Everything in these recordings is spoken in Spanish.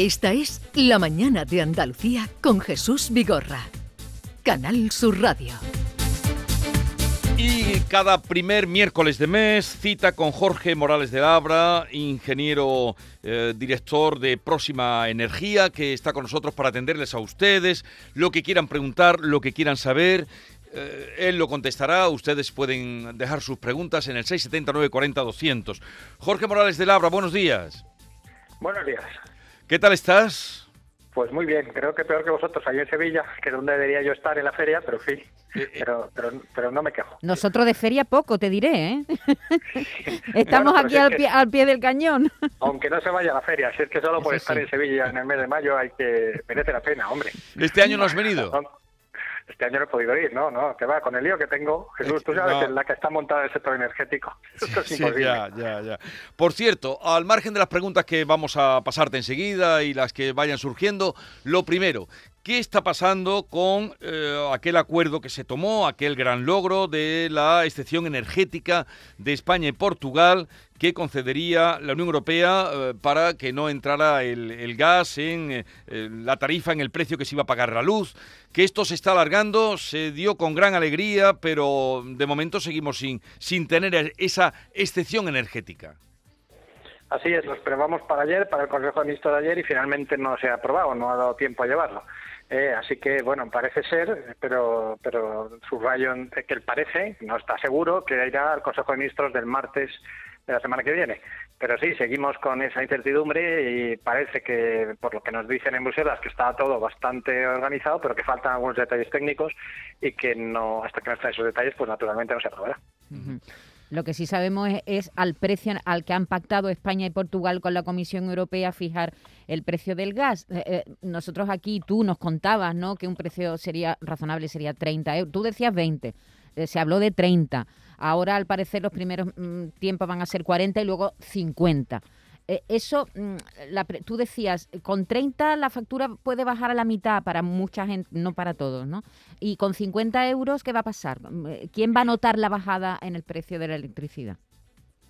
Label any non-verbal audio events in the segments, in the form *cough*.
Esta es La Mañana de Andalucía con Jesús Vigorra. Canal Sur Radio. Y cada primer miércoles de mes cita con Jorge Morales de Labra, ingeniero eh, director de Próxima Energía, que está con nosotros para atenderles a ustedes, lo que quieran preguntar, lo que quieran saber. Eh, él lo contestará, ustedes pueden dejar sus preguntas en el 679 40 200. Jorge Morales de Labra, buenos días. Buenos días. ¿Qué tal estás? Pues muy bien, creo que peor que vosotros allí en Sevilla, que es donde debería yo estar en la feria, pero sí, eh, eh. pero, pero, pero, no me quejo. Nosotros de feria poco, te diré, ¿eh? *laughs* *laughs* Estamos aquí al, pie, al pie del cañón. *laughs* Aunque no se vaya a la feria, si es que solo por estar en Sevilla en el mes de mayo hay que merece la pena, hombre. ¿Este año no has venido? Este año no he podido ir, no, no, que va, con el lío que tengo, Jesús, tú sabes que es la que está montada el sector energético. *laughs* Esto es imposible. ya, ya, ya. Por cierto, al margen de las preguntas que vamos a pasarte enseguida y las que vayan surgiendo, lo primero, ¿Qué está pasando con eh, aquel acuerdo que se tomó, aquel gran logro de la excepción energética de España y Portugal que concedería la Unión Europea eh, para que no entrara el, gas en eh, la tarifa, en el precio que se iba a pagar la luz? Que esto se está alargando, se dio con gran alegría, pero de momento seguimos sin, sin tener esa excepción energética. Así es, lo esperábamos para ayer, para el Consejo de Ministros de ayer y finalmente no se ha aprobado, no ha dado tiempo a llevarlo. Eh, así que, bueno, parece ser, pero, pero subrayo que él parece, no está seguro, que irá al Consejo de Ministros del martes de la semana que viene. Pero sí, seguimos con esa incertidumbre y parece que, por lo que nos dicen en Bruselas, que está todo bastante organizado, pero que faltan algunos detalles técnicos y que no, hasta que no estén esos detalles, pues naturalmente no se aprobará. Lo que sí sabemos es, al precio al que han pactado España y Portugal con la Comisión Europea fijar el precio del gas. Eh, eh, nosotros aquí, tú nos contabas, ¿no? Que un precio sería razonable sería 30 euros. Tú decías 20, eh, se habló de 30. Ahora, al parecer, los primeros mm, tiempos van a ser 40 y luego 50. Eh, eso, mm, tú decías, con 30 la factura puede bajar a la mitad para mucha gente, no para todos, ¿no? Y con 50 euros, ¿qué va a pasar? Mm, eh, ¿Quién va a notar la bajada en el precio de la electricidad?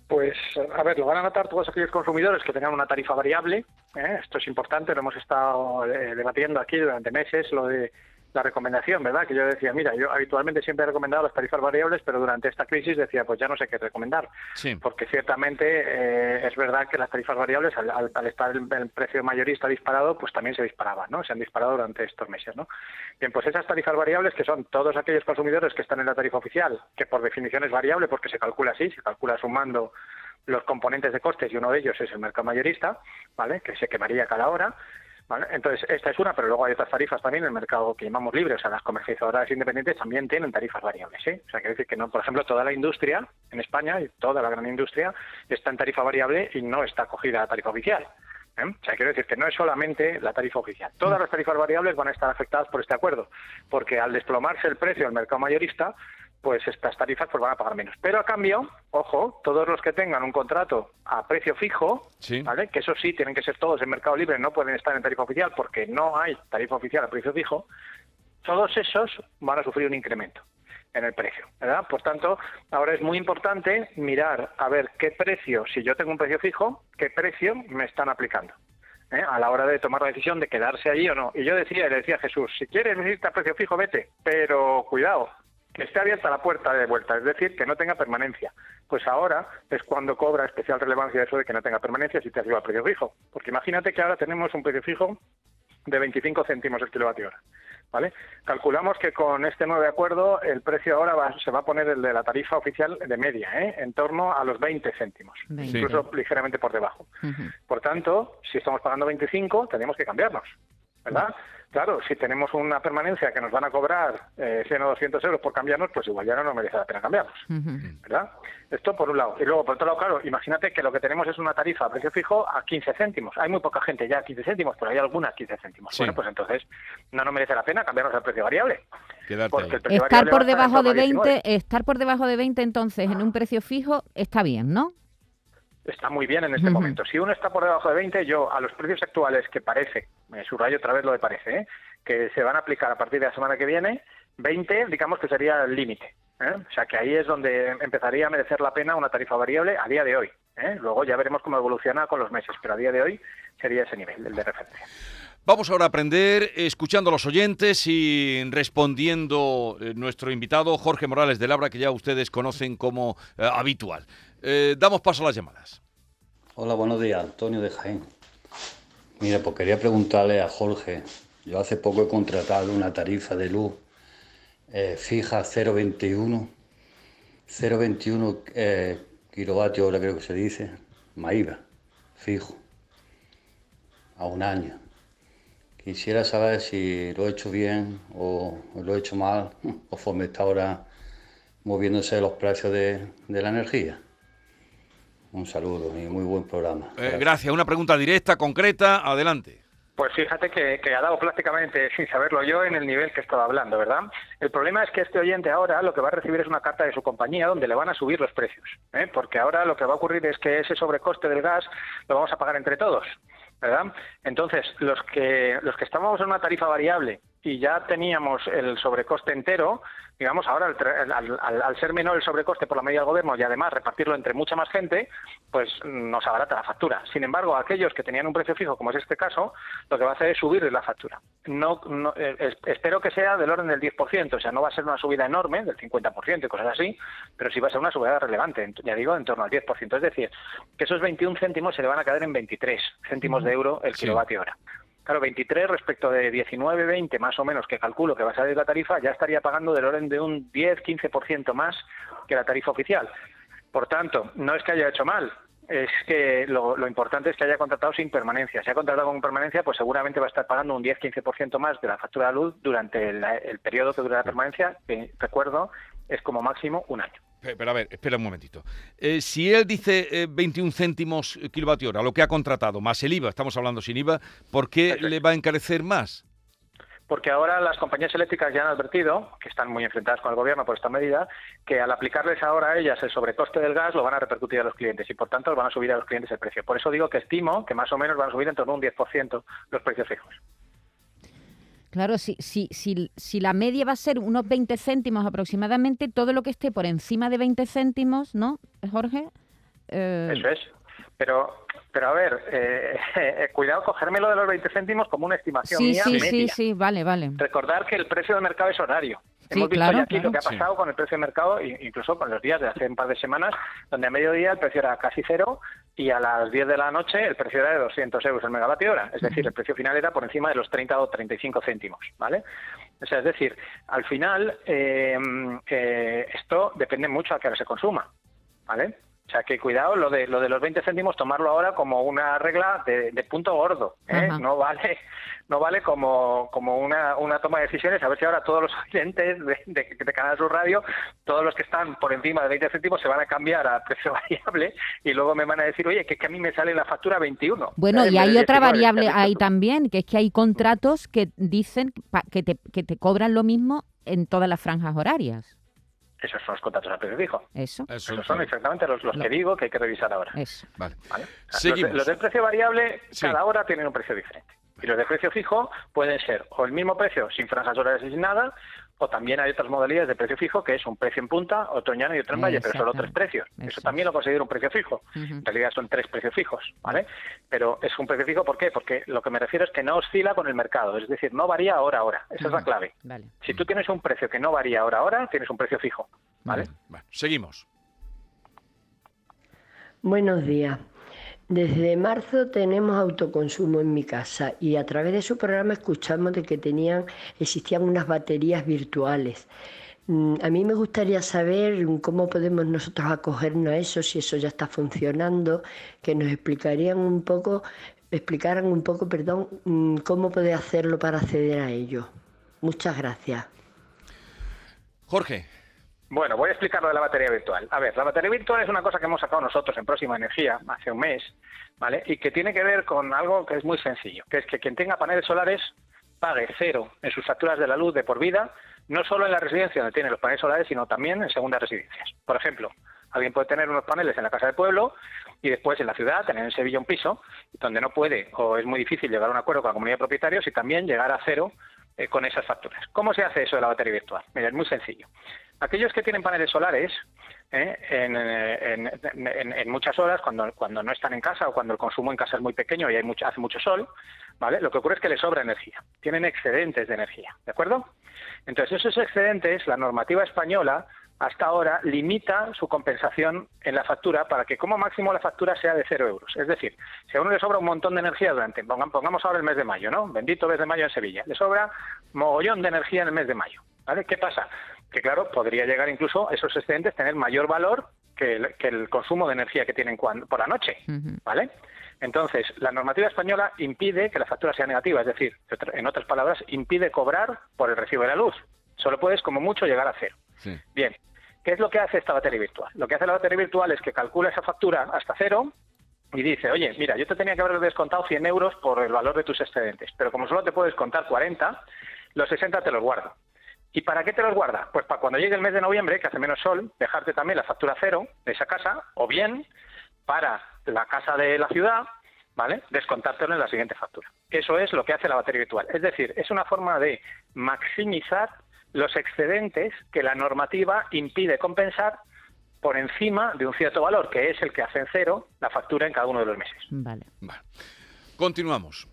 Pues, a ver, lo van a notar todos aquellos consumidores que tengan una tarifa variable. ¿eh? Esto es importante, lo hemos estado debatiendo aquí durante meses, lo de la recomendación, ¿verdad? Que yo decía, mira, yo habitualmente siempre he recomendado las tarifas variables, pero durante esta crisis decía, pues ya no sé qué recomendar. Porque ciertamente eh, es verdad que las tarifas variables, al, estar el, precio mayorista disparado, pues también se disparaban, ¿no? Se han disparado durante estos meses, ¿no? Bien, pues esas tarifas variables, que son todos aquellos consumidores que están en la tarifa oficial, que por definición es variable porque se calcula así, se calcula sumando los componentes de costes y uno de ellos es el mercado mayorista, ¿vale? Que se quemaría cada hora entonces, esta es una, pero luego hay otras tarifas también en el mercado que llamamos libre, o sea, las comercializadoras independientes también tienen tarifas variables, ¿sí? O sea, quiere decir que no, por ejemplo, toda la industria en España y toda la gran industria está en tarifa variable y no está acogida a tarifa oficial. ¿eh? O sea, quiero decir que no es solamente la tarifa oficial. Todas las tarifas variables van a estar afectadas por este acuerdo, porque al desplomarse el precio del mercado mayorista, pues estas tarifas pues van a pagar menos. Pero a cambio, ojo, todos los que tengan un contrato a precio fijo, ¿vale? que eso sí, tienen que ser todos en mercado libre, no pueden estar en tarifa oficial porque no hay tarifa oficial a precio fijo, todos esos van a sufrir un incremento en el precio, ¿verdad? Por tanto, ahora es muy importante mirar a ver qué precio, si yo tengo un precio fijo, qué precio me están aplicando. ¿eh? a la hora de tomar la decisión de quedarse allí o no. Y yo decía, le decía a Jesús, si quieres irte a precio fijo, vete, pero cuidado, que esté abierta la puerta de vuelta, es decir, que no tenga permanencia. Pues ahora es cuando cobra especial relevancia eso de que no tenga permanencia si te arriba el precio fijo. Porque imagínate que ahora tenemos un precio fijo de 25 céntimos el kilovatio hora. ¿Vale? Calculamos que con este nuevo acuerdo el precio ahora se va a poner el de la tarifa oficial de media, ¿eh? en torno a los 20 céntimos, incluso ligeramente por debajo. Por tanto, si estamos pagando 25, tenemos que cambiarnos, ¿verdad? Claro, si tenemos una permanencia que nos van a cobrar eh, 100 o 200 euros por cambiarnos, pues igual ya no nos merece la pena cambiarnos, ¿verdad? Esto por un lado. Y luego, por otro lado, claro, imagínate que lo que tenemos es una tarifa a precio fijo a 15 céntimos. Hay muy poca gente ya a 15 céntimos, pero hay algunas 15 céntimos. Bueno, pues entonces no nos merece la pena cambiarnos al precio variable. estar por debajo de 20, estar por debajo de 20 entonces en un precio fijo está bien, ¿no? Está muy bien en este momento. Si uno está por debajo de 20, yo a los precios actuales que parece, me subrayo otra vez lo de parece, ¿eh? que se van a aplicar a partir de la semana que viene, 20 digamos que sería el límite. ¿eh? O sea que ahí es donde empezaría a merecer la pena una tarifa variable a día de hoy. ¿eh? Luego ya veremos cómo evoluciona con los meses, pero a día de hoy sería ese nivel, el de referencia. Vamos ahora a aprender escuchando a los oyentes y respondiendo eh, nuestro invitado Jorge Morales de Labra, que ya ustedes conocen como eh, habitual. Eh, damos paso a las llamadas. Hola, buenos días, Antonio de Jaén. Mira, pues quería preguntarle a Jorge. Yo hace poco he contratado una tarifa de luz fija 0,21, 0,21 kilovatios hora creo que se dice, Maíba, fijo, a un año. Quisiera saber si lo he hecho bien o, lo he hecho mal, *laughs* o conforme está ahora moviéndose los precios de, la energía. Un saludo y muy buen programa. Eh, gracias. Una pregunta directa, concreta, adelante. Pues fíjate que, ha dado prácticamente, *laughs* sin saberlo yo, en el nivel que estaba hablando, ¿verdad? El problema es que este oyente ahora lo que va a recibir es una carta de su compañía donde le van a subir los precios, ¿eh? porque ahora lo que va a ocurrir es que ese sobrecoste del gas lo vamos a pagar entre todos. ¿verdad? Entonces, los que, los que estábamos en una tarifa variable y ya teníamos el sobrecoste entero, digamos, ahora al, ser menor el sobrecoste por la medida del gobierno y además repartirlo entre mucha más gente, pues nos abarata la factura. Sin embargo, aquellos que tenían un precio fijo, como es este caso, lo que va a hacer es subir la factura. No, eh, espero que sea del orden del 10%, o sea, no va a ser una subida enorme, del 50% y cosas así, pero sí va a ser una subida relevante, ya digo, en torno al 10%. Es decir, que esos 21 céntimos se le van a caer en 23 céntimos de euro el kilovatio hora. Claro, 23 respecto de 19, 20 más o menos que calculo que va a salir la tarifa, ya estaría pagando del orden de un 10, 15% más que la tarifa oficial. Por tanto, no es que haya hecho mal, es que lo, importante es que haya contratado sin permanencia. Si ha contratado con permanencia, pues seguramente va a estar pagando un 10-15% más de la factura de luz durante el, periodo que dura la permanencia, que recuerdo es como máximo un año. Pero a ver, espera un momentito. Eh, si él dice 21 eh, céntimos kilovatio hora, lo que ha contratado, más el IVA, estamos hablando sin IVA, ¿por qué le va a encarecer más? Porque ahora las compañías eléctricas ya han advertido, que están muy enfrentadas con el gobierno por esta medida, que al aplicarles ahora a ellas el sobrecoste del gas lo van a repercutir a los clientes y por tanto van a subir a los clientes el precio. Por eso digo que estimo que más o menos van a subir en torno a un 10% los precios fijos. Claro, si, si, si, si la media va a ser unos 20 céntimos aproximadamente, todo lo que esté por encima de 20 céntimos, ¿no, Jorge? Eh, Eso es. Pero, pero a ver, eh, *laughs* eh, cuidado cogérmelo de los 20 céntimos como una estimación sí, mía Sí, sí, sí, vale, vale. Recordar que el precio de mercado es horario. Hemos visto ya aquí lo que ha pasado con el precio de mercado, incluso con los días de hace un par de semanas, donde a mediodía el precio era casi cero y a las 10 de la noche el precio era de 200 euros el megavatio hora. Es decir, el precio final era por encima de los 30 o 35 céntimos, ¿vale? O sea, es decir, al final eh, eh, esto depende mucho a qué hora se consuma, ¿vale? O sea, que cuidado, lo de, lo de los 20 céntimos, tomarlo ahora como una regla de, punto gordo. ¿eh? No vale no vale como, como una, una toma de decisiones. A ver si ahora todos los oyentes de, de, de Canal Sur Radio, todos los que están por encima de 20 céntimos, se van a cambiar a precio *laughs* variable y luego me van a decir, oye, que, que a mí me sale la factura 21. Bueno, y hay otra variable ahí también, que es que hay contratos que dicen que te, que te cobran lo mismo en todas las franjas horarias. Esos son los contratos a precio fijo. Eso. Esos son exactamente los, los que digo que hay que revisar ahora. Eso. Vale. Los, del precio variable, cada hora tienen un precio diferente. Y los de precio fijo pueden ser o el mismo precio sin franjas horarias y sin nada, o también hay otras modalidades de precio fijo que es un precio en punta, otro en llano y otro en valle, pero solo tres precios. Eso, también lo considero un precio fijo. En realidad son tres precios fijos, ¿vale? Pero es un precio fijo, ¿por qué? Porque lo que me refiero es que no oscila con el mercado, es decir, no varía hora a hora. Esa es la clave. Si tú tienes un precio que no varía hora a hora, tienes un precio fijo, ¿vale? seguimos. Buenos días. Desde marzo tenemos autoconsumo en mi casa y a través de su programa escuchamos de que tenían, existían unas baterías virtuales. Mm, a mí me gustaría saber cómo podemos nosotros acogernos a eso, si eso ya está funcionando, que nos explicarían un poco, explicaran un poco, perdón, mm, cómo puede hacerlo para acceder a ello. Muchas gracias. Jorge. Bueno, voy a explicar lo de la batería virtual. A ver, la batería virtual es una cosa que hemos sacado nosotros en Próxima Energía hace un mes, ¿vale? Y que tiene que ver con algo que es muy sencillo, que es que quien tenga paneles solares pague cero en sus facturas de la luz de por vida, no solo en la residencia donde tiene los paneles solares, sino también en segundas residencias. Por ejemplo, alguien puede tener unos paneles en la casa del pueblo y después en la ciudad tener en Sevilla un piso donde no puede o es muy difícil llegar a un acuerdo con la comunidad de propietarios y también llegar a cero eh, con esas facturas. ¿Cómo se hace eso de la batería virtual? Mira, es muy sencillo. Aquellos que tienen paneles solares, ¿eh? en, muchas horas, cuando, cuando no están en casa o cuando el consumo en casa es muy pequeño y hay mucho, hace mucho sol, ¿vale? Lo que ocurre es que les sobra energía, tienen excedentes de energía, ¿de acuerdo? Entonces, esos excedentes, la normativa española hasta ahora limita su compensación en la factura para que como máximo la factura sea de cero euros. Es decir, si a uno le sobra un montón de energía durante, pongamos ahora el mes de mayo, ¿no? Bendito mes de mayo en Sevilla, le sobra mogollón de energía en el mes de mayo, ¿vale? ¿Qué pasa? Que claro, podría llegar incluso esos excedentes tener mayor valor que el, consumo de energía que tienen por la noche, ¿vale? Entonces, la normativa española impide que la factura sea negativa, es decir, en otras palabras, impide cobrar por el recibo de la luz. Solo puedes, como mucho, llegar a cero. Bien, ¿Qué es lo que hace esta batería virtual? Lo que hace la batería virtual es que calcula esa factura hasta cero y dice, oye, mira, yo te tenía que haber descontado 100 euros por el valor de tus excedentes, pero como solo te puedes contar 40, los 60 te los guardo. ¿Y para qué te los guarda? Pues para cuando llegue el mes de noviembre, que hace menos sol, dejarte también la factura cero de esa casa, o bien para la casa de la ciudad, ¿vale? Descontártelo en la siguiente factura. Eso es lo que hace la batería virtual. Es decir, es una forma de maximizar los excedentes que la normativa impide compensar por encima de un cierto valor, que es el que hace en cero la factura en cada uno de los meses. Vale. Continuamos.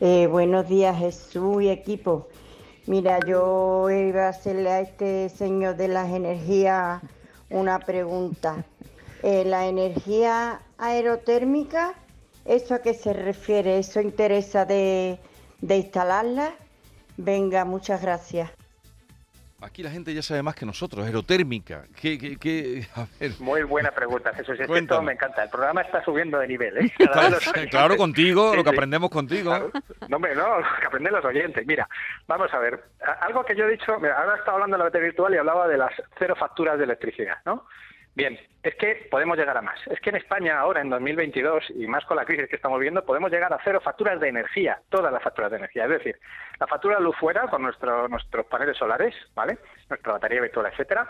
Eh, buenos días, Jesús y equipo. Mira, yo iba a hacerle a este señor de las energías una pregunta. Eh, la energía aerotérmica, ¿eso a qué se refiere? ¿Eso interesa de, de instalarla. Venga, muchas gracias. Aquí la gente ya sabe más que nosotros, aerotérmica. ¿Qué, *laughs* Muy buena pregunta, Jesús. Es que me encanta. El programa está subiendo de nivel. ¿eh? *laughs* Claro, contigo, lo que aprendemos contigo. No, hombre, no, lo que aprenden los oyentes. Mira, vamos a ver. Algo que yo he dicho, ahora estaba hablando de la batería virtual y hablaba de las cero facturas de electricidad, ¿no? Bien, es que podemos llegar a más. Es que en España ahora, en 2022, y más con la crisis que estamos viendo, podemos llegar a cero facturas de energía, todas las facturas de energía. Es decir, la factura de luz fuera con nuestro, nuestros paneles solares, ¿vale? Nuestra batería virtual, etcétera.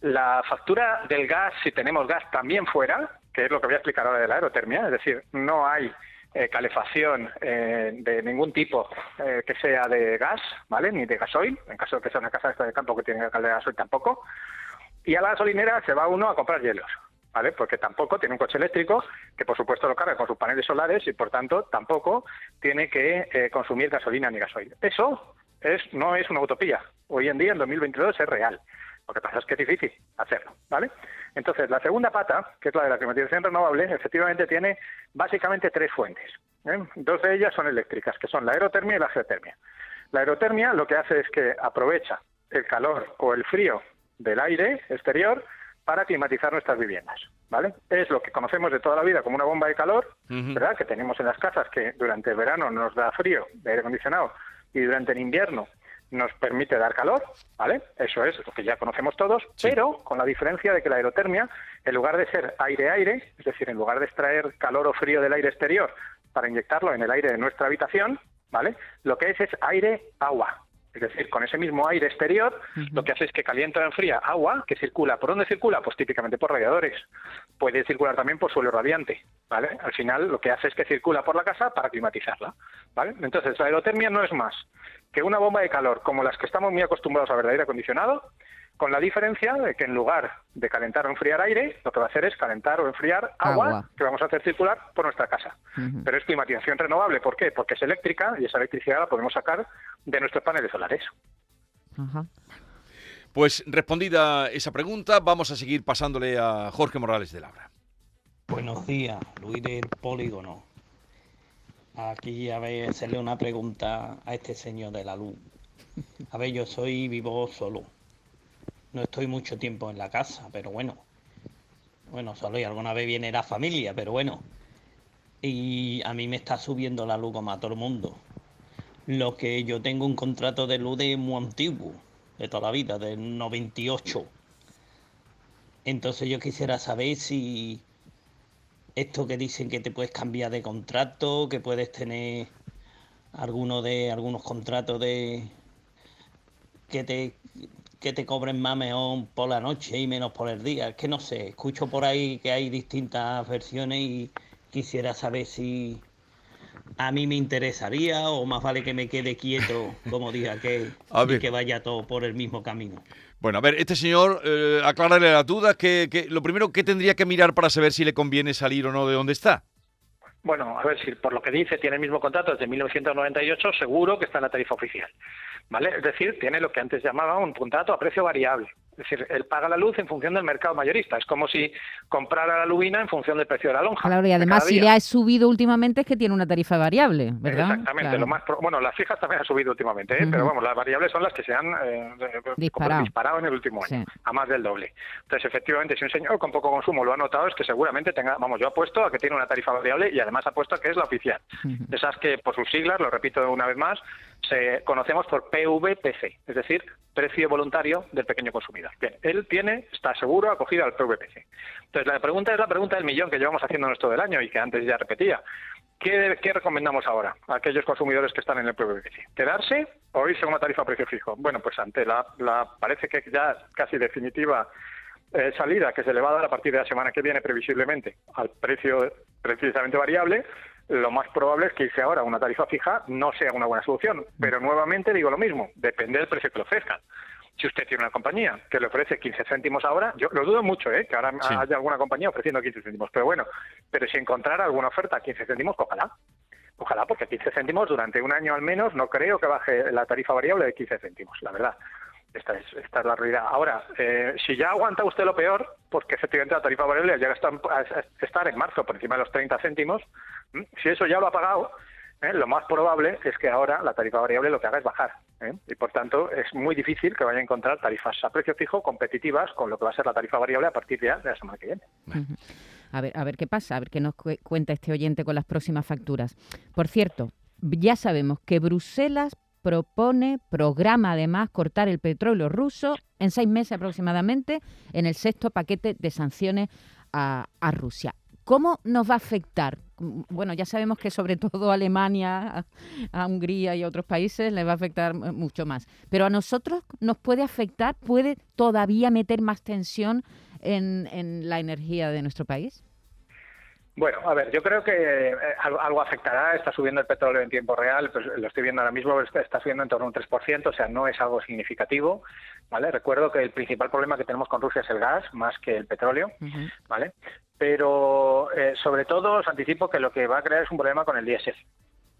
La factura del gas, si tenemos gas, también fuera, que es lo que voy a explicar ahora de la aerotermia, es decir, no hay eh, calefacción eh, de ningún tipo eh, que sea de gas, ¿vale? Ni de gasoil, en caso de que sea una casa de campo que tiene de gasoil tampoco. Y a la gasolinera se va uno a comprar hielos, ¿vale? Porque tampoco tiene un coche eléctrico que por supuesto lo carga con sus paneles solares y por tanto tampoco tiene que eh, consumir gasolina ni gasoil. Eso es, no es una utopía. Hoy en día, en 2022, es real. Lo que pasa es que es difícil hacerlo, ¿vale? Entonces, la segunda pata, que es la de la climatización renovable, efectivamente tiene básicamente tres fuentes. ¿eh? Dos de ellas son eléctricas, que son la aerotermia y la geotermia. La aerotermia lo que hace es que aprovecha el calor o el frío del aire exterior para climatizar nuestras viviendas, ¿vale? Es lo que conocemos de toda la vida como una bomba de calor, ¿verdad? Que tenemos en las casas que durante el verano nos da frío de aire acondicionado y durante el invierno nos permite dar calor, ¿vale? Eso es lo que ya conocemos todos, pero con la diferencia de que la aerotermia, en lugar de ser aire-aire, es decir, en lugar de extraer calor o frío del aire exterior para inyectarlo en el aire de nuestra habitación, ¿vale? Lo que es es aire-agua, es decir, con ese mismo aire exterior, lo que hace es que calienta o enfría agua que circula. ¿Por dónde circula? Pues típicamente por radiadores. Puede circular también por suelo radiante, ¿vale? Al final lo que hace es que circula por la casa para climatizarla, ¿vale? Entonces, la aerotermia no es más que una bomba de calor como las que estamos muy acostumbrados a ver de aire acondicionado, con la diferencia de que en lugar de calentar o enfriar aire, lo que va a hacer es calentar o enfriar agua, que vamos a hacer circular por nuestra casa. Pero es climatización renovable, ¿por qué? Porque es eléctrica y esa electricidad la podemos sacar de nuestros paneles solares. Pues respondida esa pregunta, vamos a seguir pasándole a Jorge Morales de Labra. Buenos días, Luis del Polígono. Aquí a ver, hacerle una pregunta a este señor de la luz. A ver, yo soy vivo solo no estoy mucho tiempo en la casa, pero bueno. Bueno, solo y alguna vez viene la familia, pero bueno. Y a mí me está subiendo la luz como a todo el mundo. Lo que yo tengo un contrato de luz de muy antiguo, de toda la vida, del 98. Entonces yo quisiera saber si esto que dicen que te puedes cambiar de contrato, que puedes tener alguno de algunos contratos de que te que te cobren más mejor por la noche y menos por el día. Es que no sé, escucho por ahí que hay distintas versiones y quisiera saber si a mí me interesaría o más vale que me quede quieto, como diga que, *laughs* y que vaya todo por el mismo camino. Bueno, a ver, este señor, eh, aclararle las dudas, que, que, lo primero que tendría que mirar para saber si le conviene salir o no de donde está. Bueno, a ver si por lo que dice tiene el mismo contrato desde 1998, seguro que está en la tarifa oficial. ¿Vale? Es decir, tiene lo que antes llamaba un contrato a precio variable. Es decir, él paga la luz en función del mercado mayorista. Es como si comprara la lubina en función del precio de la lonja. Claro, y además si le ha subido últimamente es que tiene una tarifa variable, ¿verdad? Exactamente. Lo más bueno, las fijas también han subido últimamente, ¿eh? pero vamos, las variables son las que se han eh, disparado. en el último año, a más del doble. Entonces, efectivamente, si un señor con poco consumo lo ha notado, es que seguramente tenga, vamos, yo apuesto a que tiene una tarifa variable y además apuesto a que es la oficial. Esas que, por sus siglas, lo repito una vez más, se conocemos por PVPC, es decir, precio voluntario del pequeño consumidor. Bien, él tiene, está seguro, acogido al PVPC. Entonces, la pregunta es la pregunta del millón que llevamos haciendo nuestro del año y que antes ya repetía. ¿Qué, recomendamos ahora a aquellos consumidores que están en el PVPC? ¿Quedarse o irse a una tarifa a precio fijo? Bueno, pues ante la, la parece que ya casi definitiva eh, salida que se le va a dar a partir de la semana que viene previsiblemente al precio precisamente variable, lo más probable es que irse ahora a una tarifa fija no sea una buena solución. Pero nuevamente digo lo mismo, depende del precio que le ofrezcan. Si usted tiene una compañía que le ofrece 15 céntimos ahora, yo lo dudo mucho, ¿eh? que ahora haya alguna compañía ofreciendo 15 céntimos, pero bueno, pero si encontrara alguna oferta a 15 céntimos, ojalá. Ojalá, porque 15 céntimos durante un año al menos no creo que baje la tarifa variable de 15 céntimos, la verdad. Esta es, esta es la realidad. Ahora, eh, si ya aguanta usted lo peor, porque efectivamente la tarifa variable llega a estar en marzo por encima de los 30 céntimos, si eso ya lo ha pagado, ¿eh? lo más probable es que ahora la tarifa variable lo que haga es bajar. ¿eh? Y por tanto, es muy difícil que vaya a encontrar tarifas a precio fijo competitivas con lo que va a ser la tarifa variable a partir de, de la semana que viene. A ver, a ver qué pasa, a ver qué nos cuenta este oyente con las próximas facturas. Por cierto, ya sabemos que Bruselas propone, programa además cortar el petróleo ruso en seis meses aproximadamente en el sexto paquete de sanciones a, a Rusia. ¿Cómo nos va a afectar? Bueno, ya sabemos que sobre todo a Alemania, a, Hungría y a otros países les va a afectar mucho más. Pero a nosotros nos puede afectar, puede todavía meter más tensión en, la energía de nuestro país. Bueno, a ver, yo creo que eh, algo, afectará. Está subiendo el petróleo en tiempo real, pues lo estoy viendo ahora mismo, está subiendo en torno a un 3%, o sea, no es algo significativo. ¿vale? Recuerdo que el principal problema que tenemos con Rusia es el gas, más que el petróleo. ¿vale? pero eh, sobre todo os anticipo que lo que va a crear es un problema con el diésel.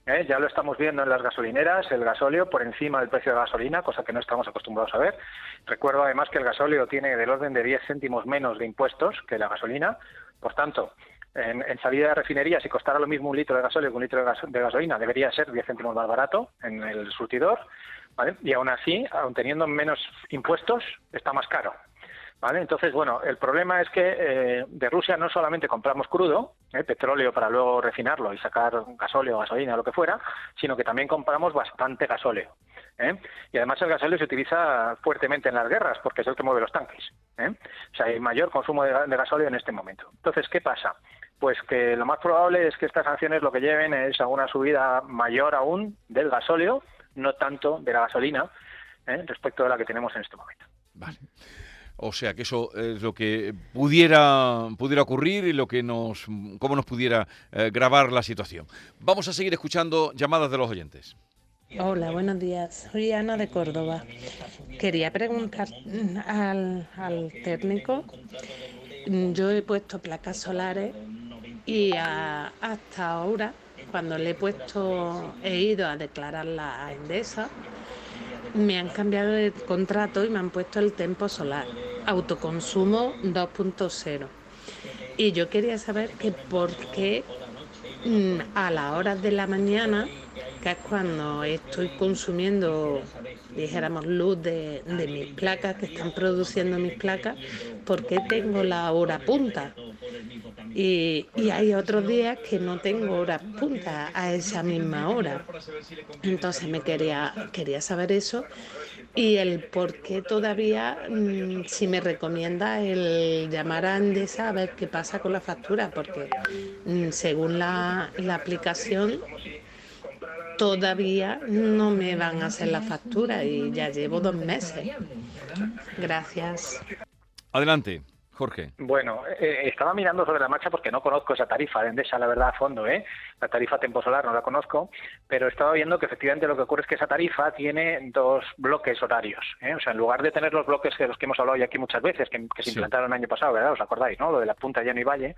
¿eh? Ya lo estamos viendo en las gasolineras, el gasóleo por encima del precio de la gasolina, cosa que no estamos acostumbrados a ver. Recuerdo además que el gasóleo tiene del orden de 10 céntimos menos de impuestos que la gasolina. Por tanto, en, salida de refinería, si costara lo mismo un litro de gasóleo que un litro de, gasolina, debería ser 10 céntimos más barato en el surtidor. Y aún así, aun teniendo menos impuestos, está más caro. ¿Vale? Entonces, bueno, el problema es que eh, de Rusia no solamente compramos crudo, eh, petróleo para luego refinarlo y sacar gasóleo, gasolina, lo que fuera, sino que también compramos bastante gasóleo. ¿eh? Y además el gasóleo se utiliza fuertemente en las guerras porque es el que mueve los tanques. O sea, hay mayor consumo de, de gasóleo en este momento. Entonces, ¿qué pasa? Pues que lo más probable es que estas sanciones lo que lleven es a una subida mayor aún del gasóleo, no tanto de la gasolina, respecto de la que tenemos en este momento. Vale. O sea que eso es lo que pudiera, pudiera ocurrir y lo que nos, cómo nos pudiera eh, grabar la situación. Vamos a seguir escuchando llamadas de los oyentes. Hola, buenos días. Soy Ana de Córdoba. Quería preguntar al, al técnico. Yo he puesto placas solares y hasta ahora, cuando le he puesto, he ido a declarar la Endesa, me han cambiado de contrato y me han puesto el tempo solar, autoconsumo 2.0. Y yo quería saber que por qué mm, a las horas de la mañana, es cuando estoy consumiendo, dijéramos, luz de, mis placas, que están produciendo mis placas, ¿por qué tengo la hora punta? Y, hay otros días que no tengo hora punta a esa misma hora. Entonces me quería, quería saber eso y el por qué todavía, mm, si me recomienda el llamar a Andesa a ver qué pasa con la factura, porque mm, según la, la aplicación todavía no me van a hacer la factura y ya llevo dos meses. Gracias. Adelante. Jorge. Bueno, eh, estaba mirando sobre la marcha porque no conozco esa tarifa de Endesa, la verdad, a fondo, ¿eh? La tarifa Tempo Solar no la conozco, pero estaba viendo que efectivamente lo que ocurre es que esa tarifa tiene dos bloques horarios, ¿eh? O sea, en lugar de tener los bloques de los que hemos hablado ya aquí muchas veces, que, que se Sí. implantaron el año pasado, ¿verdad? ¿Os acordáis, no? Lo de la punta Llano y Valle,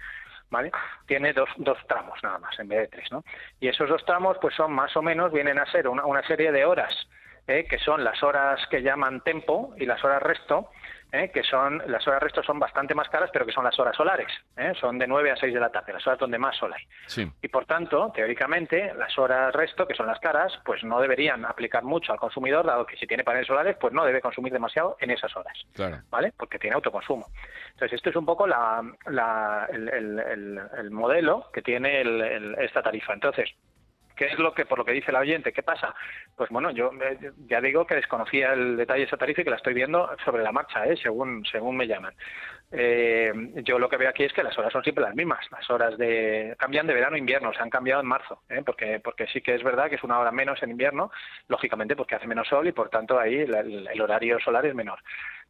¿vale? Tiene dos, dos tramos nada más, en vez de tres, ¿no? Y esos dos tramos, pues son más o menos, vienen a ser una, una serie de horas, ¿eh? que son las horas que llaman tempo y las horas resto, ¿eh? que son, las horas resto son bastante más caras, pero que son las horas solares, ¿eh? son de 9 a 6 de la tarde, las horas donde más sol hay. Sí. Y por tanto, teóricamente, las horas resto, que son las caras, pues no deberían aplicar mucho al consumidor, dado que si tiene paneles solares, pues no debe consumir demasiado en esas horas. Claro. ¿vale? Porque tiene autoconsumo. Entonces, esto es un poco la, la- el, el- el- el modelo que tiene esta tarifa. Entonces, ¿qué es lo que, por lo que dice el oyente, qué pasa? Pues bueno, yo eh, ya digo que desconocía el detalle de esa tarifa y que la estoy viendo sobre la marcha, ¿eh? según, según me llaman. Eh, yo lo que veo aquí es que las horas son siempre las mismas. Las horas de cambian de verano a invierno, se han cambiado en marzo, ¿eh? porque porque sí que es verdad que es una hora menos en invierno, lógicamente porque hace menos sol y por tanto ahí la- el, horario solar es menor.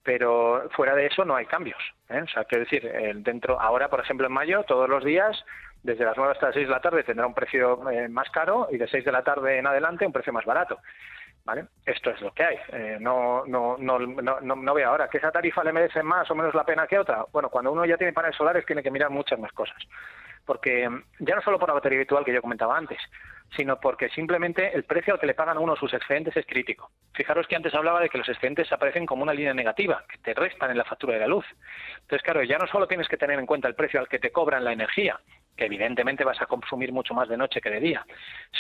Pero fuera de eso no hay cambios. ¿eh? O sea, quiero decir, dentro ahora, por ejemplo, en mayo, todos los días desde las 9 hasta las 6 de la tarde tendrá un precio eh, más caro y de 6 de la tarde en adelante un precio más barato. ¿Vale? Esto es lo que hay. Eh, no, no, no, no, no, veo ahora que esa tarifa le merece más o menos la pena que otra. Bueno, cuando uno ya tiene paneles solares tiene que mirar muchas más cosas. Porque mm, ya no solo por la batería virtual que yo comentaba antes, sino porque simplemente el precio al que le pagan a uno sus excedentes es crítico. Fijaros que antes hablaba de que los excedentes aparecen como una línea negativa, que te restan en la factura de la luz. Entonces, claro, ya no solo tienes que tener en cuenta el precio al que te cobran la energía, que evidentemente vas a consumir mucho más de noche que de día,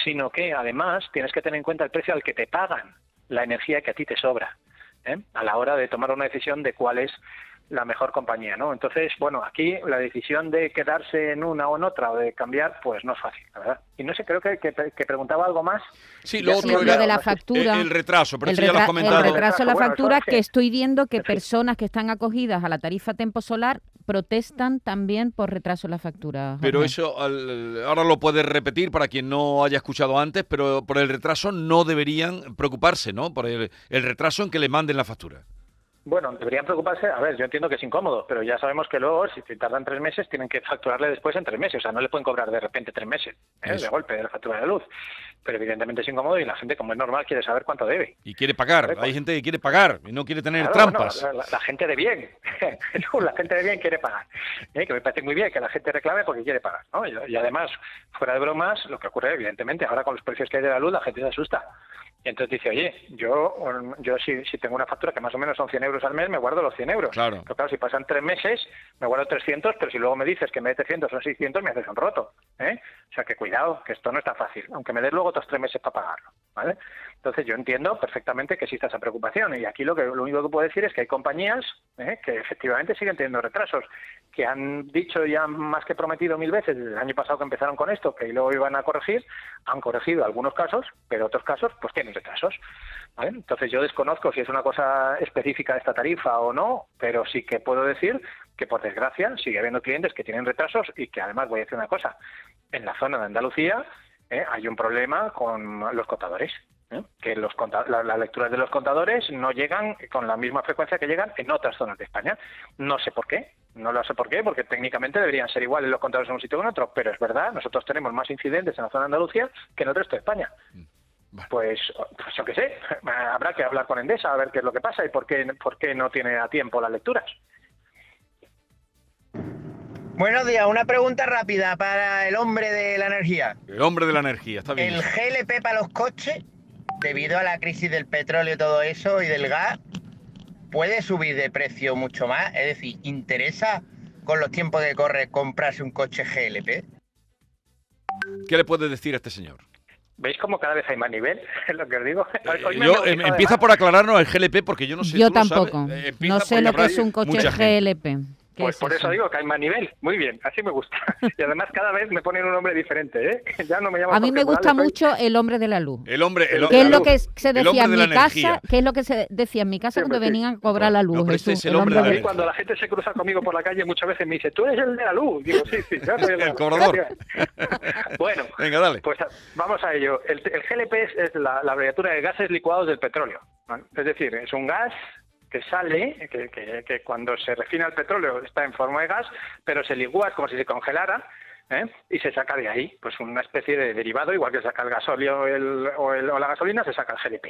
sino que además tienes que tener en cuenta el precio al que te pagan la energía que a ti te sobra, ¿eh? a la hora de tomar una decisión de cuál es la mejor compañía, ¿no? Entonces, bueno, aquí la decisión de quedarse en una o en otra o de cambiar, pues no es fácil, la verdad. Y no sé, creo que, que, que preguntaba algo más. Sí, lo otro era de la factura. el, el retraso, pero el, eso ya lo has retra- comentado. el retraso de la Bueno, factura es que estoy viendo que personas que están acogidas a la tarifa Tempo Solar protestan también por retraso en la factura. Pero eso al- ahora lo puedes repetir para quien no haya escuchado antes, pero por el retraso no deberían preocuparse, ¿no? Por el, el retraso en que le manden la factura. Bueno, deberían preocuparse. A ver, yo entiendo que es incómodo, pero ya sabemos que luego, si te tardan tres meses, tienen que facturarle después en tres meses. O sea, no le pueden cobrar de repente tres meses ¿eh? De golpe de la factura de luz. Pero evidentemente es incómodo y la gente, como es normal, quiere saber cuánto debe. Y quiere pagar. Hay gente que quiere pagar y no quiere tener Claro, trampas. bueno, la, la gente de bien, *laughs* No, la gente de bien quiere pagar. ¿eh? Que me parece muy bien que la gente reclame porque quiere pagar. ¿no? Y, y además, fuera de bromas, lo que ocurre, evidentemente, ahora con los precios que hay de la luz, la gente se asusta. Y entonces dice, oye, yo, um, yo si, si tengo una factura que más o menos son 100 euros al mes, me guardo los 100 euros. Claro. Pero claro, si pasan tres meses, me guardo 300, pero si luego me dices que vez de 300 son 600, me haces un roto. ¿eh? O sea, que cuidado, que esto no es tan fácil, aunque me des luego otros tres meses para pagarlo. ¿vale? Entonces yo entiendo perfectamente que exista esa preocupación y aquí lo que lo único que puedo decir es que hay compañías ¿eh? que efectivamente siguen teniendo retrasos, que han dicho ya más que prometido mil veces desde el año pasado que empezaron con esto, que luego iban a corregir, han corregido algunos casos, pero otros casos pues tienen retrasos. Entonces yo desconozco si es una cosa específica de esta tarifa o no, pero sí que puedo decir que por desgracia sigue habiendo clientes que tienen retrasos y que además voy a decir una cosa, en la zona de Andalucía ¿eh? hay un problema con los contadores. ¿Eh? que los conta- la- las lecturas de los contadores no llegan con la misma frecuencia que llegan en otras zonas de España. No sé por qué, no lo sé por qué, porque técnicamente deberían ser iguales los contadores en un sitio que en otro, pero es verdad, nosotros tenemos más incidentes en la zona de Andalucía que en el resto de España. Vale. Pues, pues yo qué sé, *laughs* habrá que hablar con Endesa a ver qué es lo que pasa y por qué, por qué no tiene a tiempo las lecturas. Buenos días, una pregunta rápida para el hombre de la energía. El hombre de la energía, está bien. El GLP para los coches, debido a la crisis del petróleo y todo eso y del gas, puede subir de precio mucho más. Es decir, ¿interesa con los tiempos que corre comprarse un coche GLP? ¿Qué le puede decir a este señor? ¿Veis cómo cada vez hay más nivel? *laughs* Es lo que os digo. Hoy me Yo, em- empieza por aclararnos el GLP porque yo no sé. Yo ¿tú lo sabes? tampoco. Eh, No sé lo que es un coche mucha gente. GLP. ¿Qué Pues es por eso eso? digo que hay más nivel. Muy bien, así me gusta. *laughs* Y además cada vez me ponen un nombre diferente, ¿eh? *laughs* Ya no me llamo A mí me gusta Morales, soy- mucho el hombre de la luz. El hombre. El, ¿Qué es lo que se decía en mi casa? ¿Qué es lo que se decía en mi casa Sí, cuando sí. venían a cobrar la luz? No, este es el hombre de la cuando la gente se cruza conmigo por la calle muchas veces me dice, tú eres el de la luz. Digo, sí, sí, yo soy el, de la El luz". cobrador. *laughs* bueno, Venga, dale. pues vamos a ello. El, el GLP es, es la, la abreviatura de gases licuados del petróleo. ¿vale? Es decir, es un gas que sale, que, que, cuando se refina el petróleo está en forma de gas, pero se ligúa, es como si se congelara, ¿eh? y se saca de ahí pues una especie de derivado, igual que saca el gasóleo el, o, el, o, la gasolina, se saca el GLP.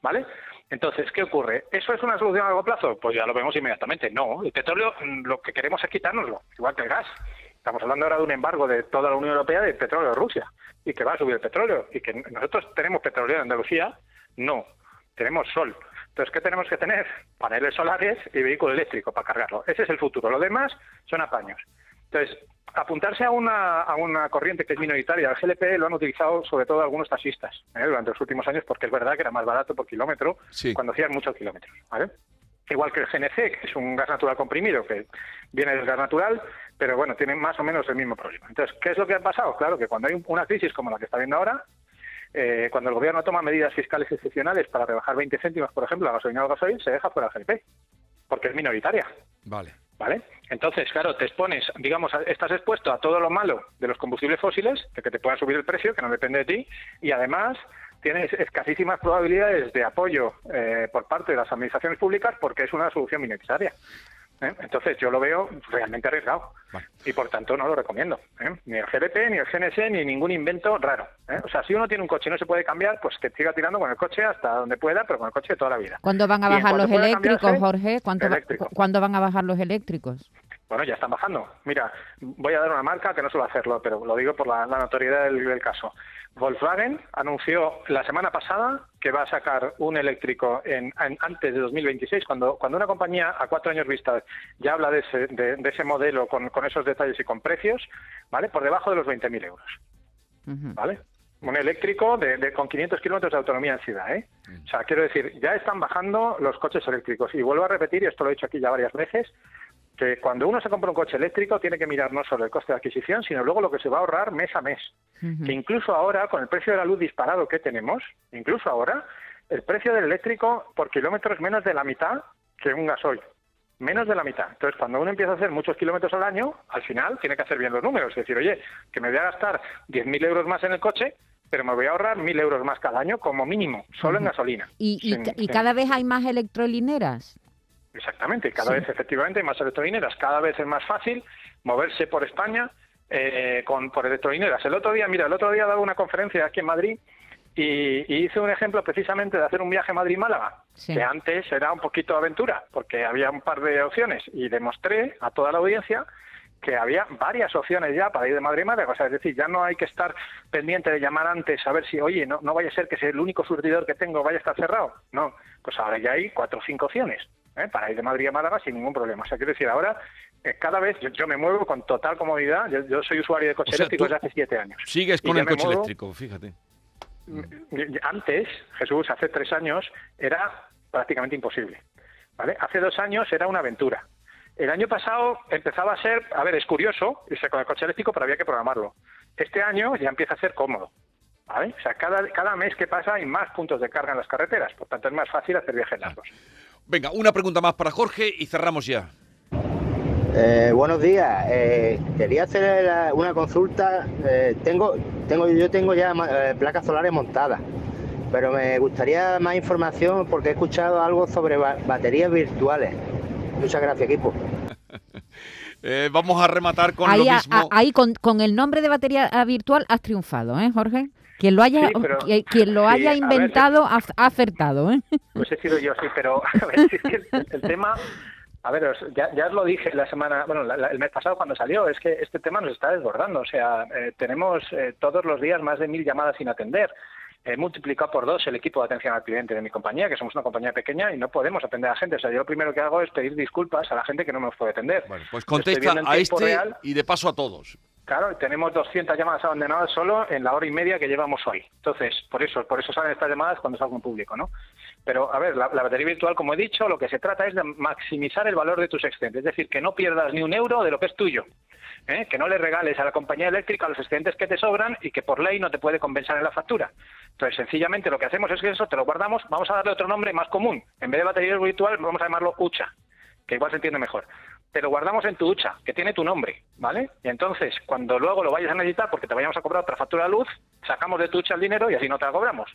¿Vale? Entonces, ¿qué ocurre? ¿Eso es una solución a largo plazo? Pues ya lo vemos inmediatamente. No, el petróleo mm, lo que queremos es quitárnoslo, igual que el gas. Estamos hablando ahora de un embargo de toda la Unión Europea de petróleo de Rusia y que va a subir el petróleo y que nosotros tenemos petróleo en Andalucía, no, tenemos sol. Entonces, ¿qué tenemos que tener? Paneles solares y vehículo eléctrico para cargarlo. Ese es el futuro. Lo demás son apaños. Entonces, apuntarse a una, a una corriente que es minoritaria, el GLP lo han utilizado sobre todo algunos taxistas ¿eh? durante los últimos años porque es verdad que era más barato por kilómetro cuando hacían muchos kilómetros. ¿vale? Igual que el GNC, que es un gas natural comprimido que viene del gas natural, pero bueno, tiene más o menos el mismo problema. Entonces, ¿qué es lo que ha pasado? Claro que cuando hay una crisis como la que está viendo ahora, eh, cuando el gobierno toma medidas fiscales excepcionales para rebajar 20 céntimos, por ejemplo, la gasolina o el gasoil, se deja fuera el GLP, porque es minoritaria. Vale. ¿Vale? Entonces, claro, te expones, digamos, estás expuesto a todo lo malo de los combustibles fósiles, de que te puedan subir el precio, que no depende de ti, y además tienes escasísimas probabilidades de apoyo eh, por parte de las administraciones públicas porque es una solución minoritaria. ¿Eh? Entonces yo lo veo realmente arriesgado y por tanto no lo recomiendo. ¿eh? Ni el GBP, ni el GNS, ni ningún invento raro. O sea, si uno tiene un coche y no se puede cambiar, pues que siga tirando con el coche hasta donde pueda, pero con el coche toda la vida. ¿Cuándo van a bajar los eléctricos, Jorge? ¿Cuándo van a bajar los eléctricos? Bueno, ya están bajando. Mira, voy a dar una marca que no suelo hacerlo, pero lo digo por la, notoriedad del, caso. Volkswagen anunció la semana pasada que va a sacar un eléctrico en, antes de 2026, cuando, cuando una compañía a cuatro años vista ya habla de ese, de, ese modelo con, esos detalles y con precios, ¿vale? Por debajo de los 20.000 euros, ¿vale? Un eléctrico de, con 500 kilómetros de autonomía en ciudad, ¿eh? O sea, quiero decir, ya están bajando los coches eléctricos. Y vuelvo a repetir, y esto lo he dicho aquí ya varias veces, que cuando uno se compra un coche eléctrico tiene que mirar no solo el coste de adquisición, sino luego lo que se va a ahorrar mes a mes. Que incluso ahora, con el precio de la luz disparado que tenemos, incluso ahora, el precio del eléctrico por kilómetro es menos de la mitad que un gasoil. Menos de la mitad. Entonces, cuando uno empieza a hacer muchos kilómetros al año, al final tiene que hacer bien los números. Es decir, oye, que me voy a gastar 10.000 euros más en el coche, pero me voy a ahorrar 1.000 euros más cada año como mínimo, solo en gasolina. ¿Y, y cada vez hay más electrolineras? Exactamente, cada vez efectivamente hay más electrolineras, cada vez es más fácil moverse por España eh, con, por electrolineras. El otro día, mira, el otro día dado una conferencia aquí en Madrid y, hice un ejemplo precisamente de hacer un viaje Madrid-Málaga, que antes era un poquito aventura, porque había un par de opciones y demostré a toda la audiencia que había varias opciones ya para ir de Madrid a Málaga. O sea, es decir, ya no hay que estar pendiente de llamar antes a ver si, oye, no, no vaya a ser que sea el único surtidor que tengo vaya a estar cerrado. No, pues ahora ya hay cuatro o cinco opciones. ¿Eh? para ir de Madrid a Málaga sin ningún problema. O sea, quiero decir, ahora eh, cada vez yo, me muevo con total comodidad. Yo, soy usuario de coche eléctrico desde hace siete años. Sigues con el coche eléctrico, fíjate. Antes, Jesús, hace tres años, era prácticamente imposible. ¿vale? Hace dos años era una aventura. El año pasado empezaba a ser, a ver, es curioso irse con el coche eléctrico, pero había que programarlo. Este año ya empieza a ser cómodo. ¿vale? O sea, cada, cada mes que pasa hay más puntos de carga en las carreteras, por tanto es más fácil hacer viajes largos. Venga, una pregunta más para Jorge y cerramos ya. Eh, buenos días. Eh, quería hacer una consulta. Eh, tengo, tengo, yo tengo ya placas solares montadas, pero me gustaría más información porque he escuchado algo sobre baterías virtuales. Muchas gracias, equipo. *laughs* vamos a rematar con lo mismo. ahí con, con, el nombre de batería virtual has triunfado, ¿eh, Jorge? Quien lo haya, quien lo haya inventado ha, acertado. ¿eh? Pues he sido yo, sí, pero *laughs* a ver, es que el, tema, a ver, ya, ya, os lo dije la semana, bueno, el mes pasado cuando salió, es que este tema nos está desbordando. O sea, eh, tenemos eh, todos los días más de mil llamadas sin atender. He multiplicado por dos el equipo de atención al cliente de mi compañía, que somos una compañía pequeña y no podemos atender a la gente. O sea, yo lo primero que hago es pedir disculpas a la gente que no nos puede atender. Bueno, pues contesta a este y de paso a todos. Claro, tenemos 200 llamadas abandonadas solo en la hora y media que llevamos hoy. Entonces, por eso, por eso salen estas llamadas cuando salgo en público, ¿no? Pero, a ver, la, batería virtual, como he dicho, lo que se trata es de maximizar el valor de tus excedentes, es decir, que no pierdas ni un euro de lo que es tuyo, ¿eh? que no le regales a la compañía eléctrica los excedentes que te sobran y que por ley no te puede compensar en la factura. Entonces, sencillamente lo que hacemos es que eso te lo guardamos, vamos a darle otro nombre más común. En vez de batería virtual, vamos a llamarlo UCHA, que igual se entiende mejor. Te lo guardamos en tu ducha, que tiene tu nombre, ¿vale? Y entonces, cuando luego lo vayas a necesitar porque te vayamos a cobrar otra factura de luz, sacamos de tu ducha el dinero y así no te la cobramos.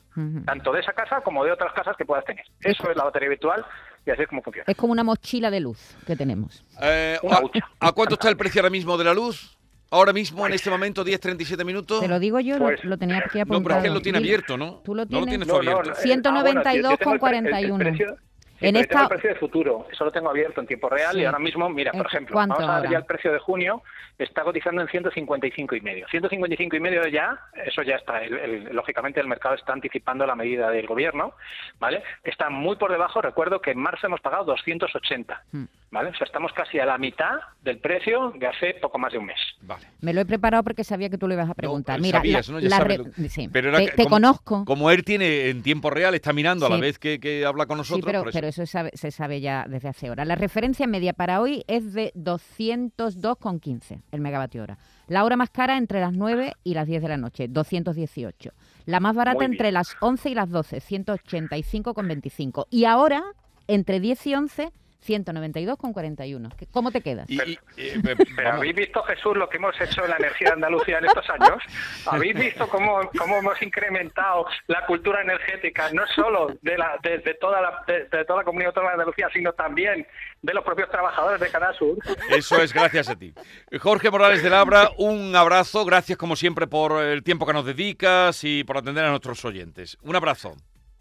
Tanto de esa casa como de otras casas que puedas tener. Eso es la batería virtual y así es como funciona. Es como una mochila de luz que tenemos. Eh, Una a, hucha. a cuánto está el precio ahora mismo de la luz? Ahora mismo, en este momento, 10.37 minutos. Te lo digo yo, lo- Pues, lo, tenía aquí No, apuntado. pero es que él lo tiene abierto, ¿no? Tú lo No lo tienes. tienes No, no, abierto. no, eh, 192 ah, bueno, yo- yo tengo el pre- el- el 41. precio- sí, En pero esta- el precio de futuro, eso lo tengo abierto en tiempo real Sí. y ahora mismo, mira, por ¿En ejemplo, vamos a ver ya el precio de junio, está cotizando en 155 y medio. 155 y medio ya, eso ya está, el- el- lógicamente el mercado está anticipando la medida del gobierno, ¿vale? Está muy por debajo, recuerdo que en marzo hemos pagado 280, Mm. ¿Vale? O sea, estamos casi a la mitad del precio de hace poco más de un mes. Vale. Me lo he preparado porque sabía que tú le ibas a preguntar. No, Mira, sabías, la- ¿no? Ya la re- lo- sí, Pero era te, que te como- conozco. Como él tiene en tiempo real, está mirando a la vez que, que habla con nosotros. Sí, pero, por eso. pero eso sabe- se sabe ya desde hace horas. La referencia media para hoy es de 202,15 el megavatio hora. La hora más cara entre las 9 y las 10 de la noche, 218. La más barata entre las 11 y las 12, 185,25. Y ahora, entre 10 y 11, 192,41. ¿Qué- ¿Cómo te quedas? Y- y- eh, *laughs* Pero. ¿habéis visto, Jesús, lo que hemos hecho en la energía de Andalucía en estos años? ¿Habéis visto cómo, cómo hemos incrementado la cultura energética, no solo de, la, de, de toda la, de, de toda la comunidad autónoma de Andalucía, sino también de los propios trabajadores de Canal Sur? Eso es gracias a ti. Jorge Morales de Labra, un abrazo. Gracias como siempre por el tiempo que nos dedicas y por atender a nuestros oyentes. Un abrazo.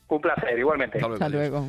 Un placer, igualmente. Hasta luego. Hasta adiós. luego.